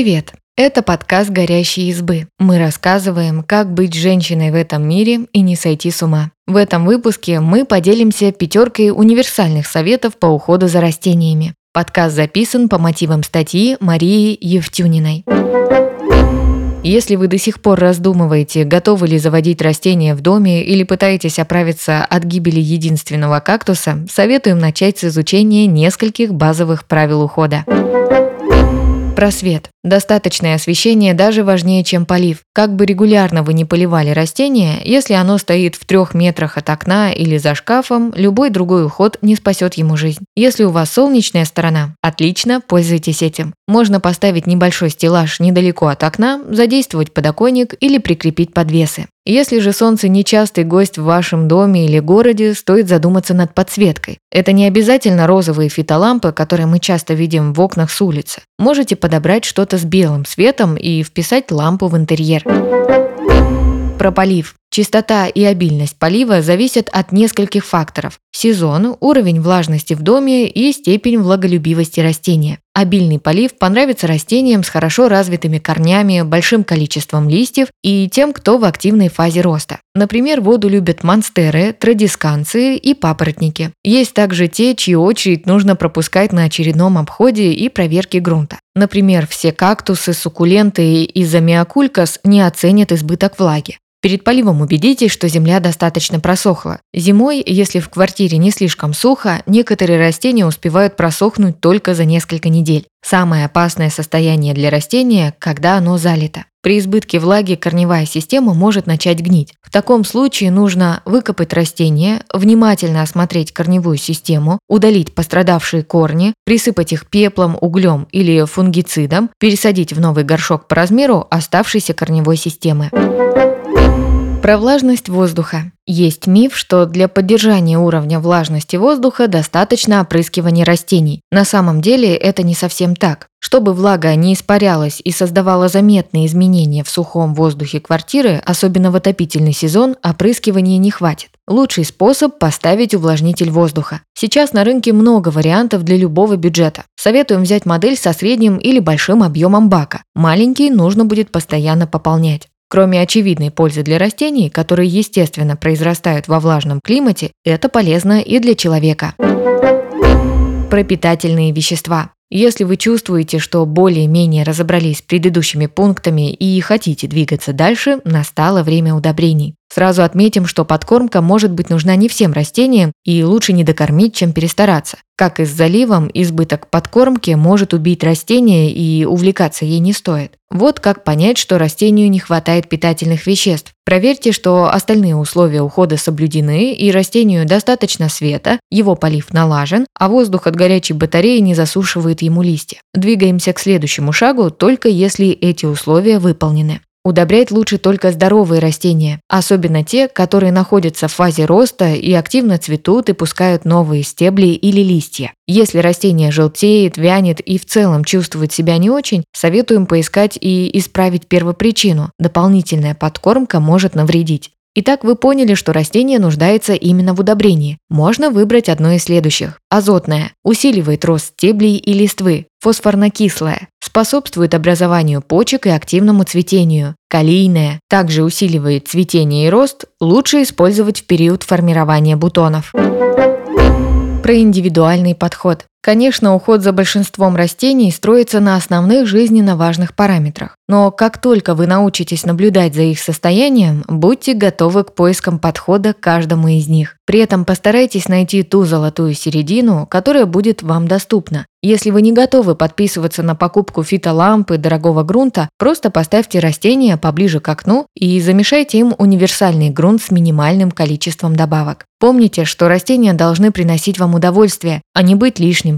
Привет! Это подкаст «Горящие избы». Мы рассказываем, как быть женщиной в этом мире и не сойти с ума. В этом выпуске мы поделимся пятеркой универсальных советов по уходу за растениями. Подкаст записан по мотивам статьи Марии Евтюниной. Если вы до сих пор раздумываете, готовы ли заводить растения в доме или пытаетесь оправиться от гибели единственного кактуса, советуем начать с изучения нескольких базовых правил ухода. Просвет. Достаточное освещение даже важнее, чем полив. Как бы регулярно вы не поливали растение, если оно стоит в трех метрах от окна или за шкафом, любой другой уход не спасет ему жизнь. Если у вас солнечная сторона, отлично, пользуйтесь этим. Можно поставить небольшой стеллаж недалеко от окна, задействовать подоконник или прикрепить подвесы. Если же солнце нечастый гость в вашем доме или городе, стоит задуматься над подсветкой. Это не обязательно розовые фитолампы, которые мы часто видим в окнах с улицы. Можете подобрать что-то с белым светом и вписать лампу в интерьер. Про полив. Частота и обильность полива зависят от нескольких факторов – сезон, уровень влажности в доме и степень влаголюбивости растения. Обильный полив понравится растениям с хорошо развитыми корнями, большим количеством листьев и тем, кто в активной фазе роста. Например, воду любят монстеры, традисканции и папоротники. Есть также те, чью очередь нужно пропускать на очередном обходе и проверке грунта. Например, все кактусы, суккуленты и замиокулькас не оценят избыток влаги. Перед поливом убедитесь, что земля достаточно просохла. Зимой, если в квартире не слишком сухо, некоторые растения успевают просохнуть только за несколько недель. Самое опасное состояние для растения, когда оно залито. При избытке влаги корневая система может начать гнить. В таком случае нужно выкопать растение, внимательно осмотреть корневую систему, удалить пострадавшие корни, присыпать их пеплом, углем или фунгицидом, пересадить в новый горшок по размеру оставшейся корневой системы. Про влажность воздуха. Есть миф, что для поддержания уровня влажности воздуха достаточно опрыскивания растений. На самом деле это не совсем так. Чтобы влага не испарялась и создавала заметные изменения в сухом воздухе квартиры, особенно в отопительный сезон, опрыскивания не хватит. Лучший способ – поставить увлажнитель воздуха. Сейчас на рынке много вариантов для любого бюджета. Советуем взять модель со средним или большим объемом бака. Маленький нужно будет постоянно пополнять. Кроме очевидной пользы для растений, которые естественно произрастают во влажном климате, это полезно и для человека. Пропитательные вещества. Если вы чувствуете, что более-менее разобрались с предыдущими пунктами и хотите двигаться дальше, настало время удобрений. Сразу отметим, что подкормка может быть нужна не всем растениям и лучше не докормить, чем перестараться. Как и с заливом, избыток подкормки может убить растение и увлекаться ей не стоит. Вот как понять, что растению не хватает питательных веществ. Проверьте, что остальные условия ухода соблюдены и растению достаточно света, его полив налажен, а воздух от горячей батареи не засушивает ему листья. Двигаемся к следующему шагу, только если эти условия выполнены. Удобрять лучше только здоровые растения, особенно те, которые находятся в фазе роста и активно цветут и пускают новые стебли или листья. Если растение желтеет, вянет и в целом чувствует себя не очень, советуем поискать и исправить первопричину. Дополнительная подкормка может навредить. Итак, вы поняли, что растение нуждается именно в удобрении. Можно выбрать одно из следующих. Азотное – усиливает рост стеблей и листвы. Фосфорно-кислое – способствует образованию почек и активному цветению. Калийное – также усиливает цветение и рост, лучше использовать в период формирования бутонов. Про индивидуальный подход. Конечно, уход за большинством растений строится на основных жизненно важных параметрах. Но как только вы научитесь наблюдать за их состоянием, будьте готовы к поискам подхода к каждому из них. При этом постарайтесь найти ту золотую середину, которая будет вам доступна. Если вы не готовы подписываться на покупку фитолампы дорогого грунта, просто поставьте растения поближе к окну и замешайте им универсальный грунт с минимальным количеством добавок. Помните, что растения должны приносить вам удовольствие, а не быть лишним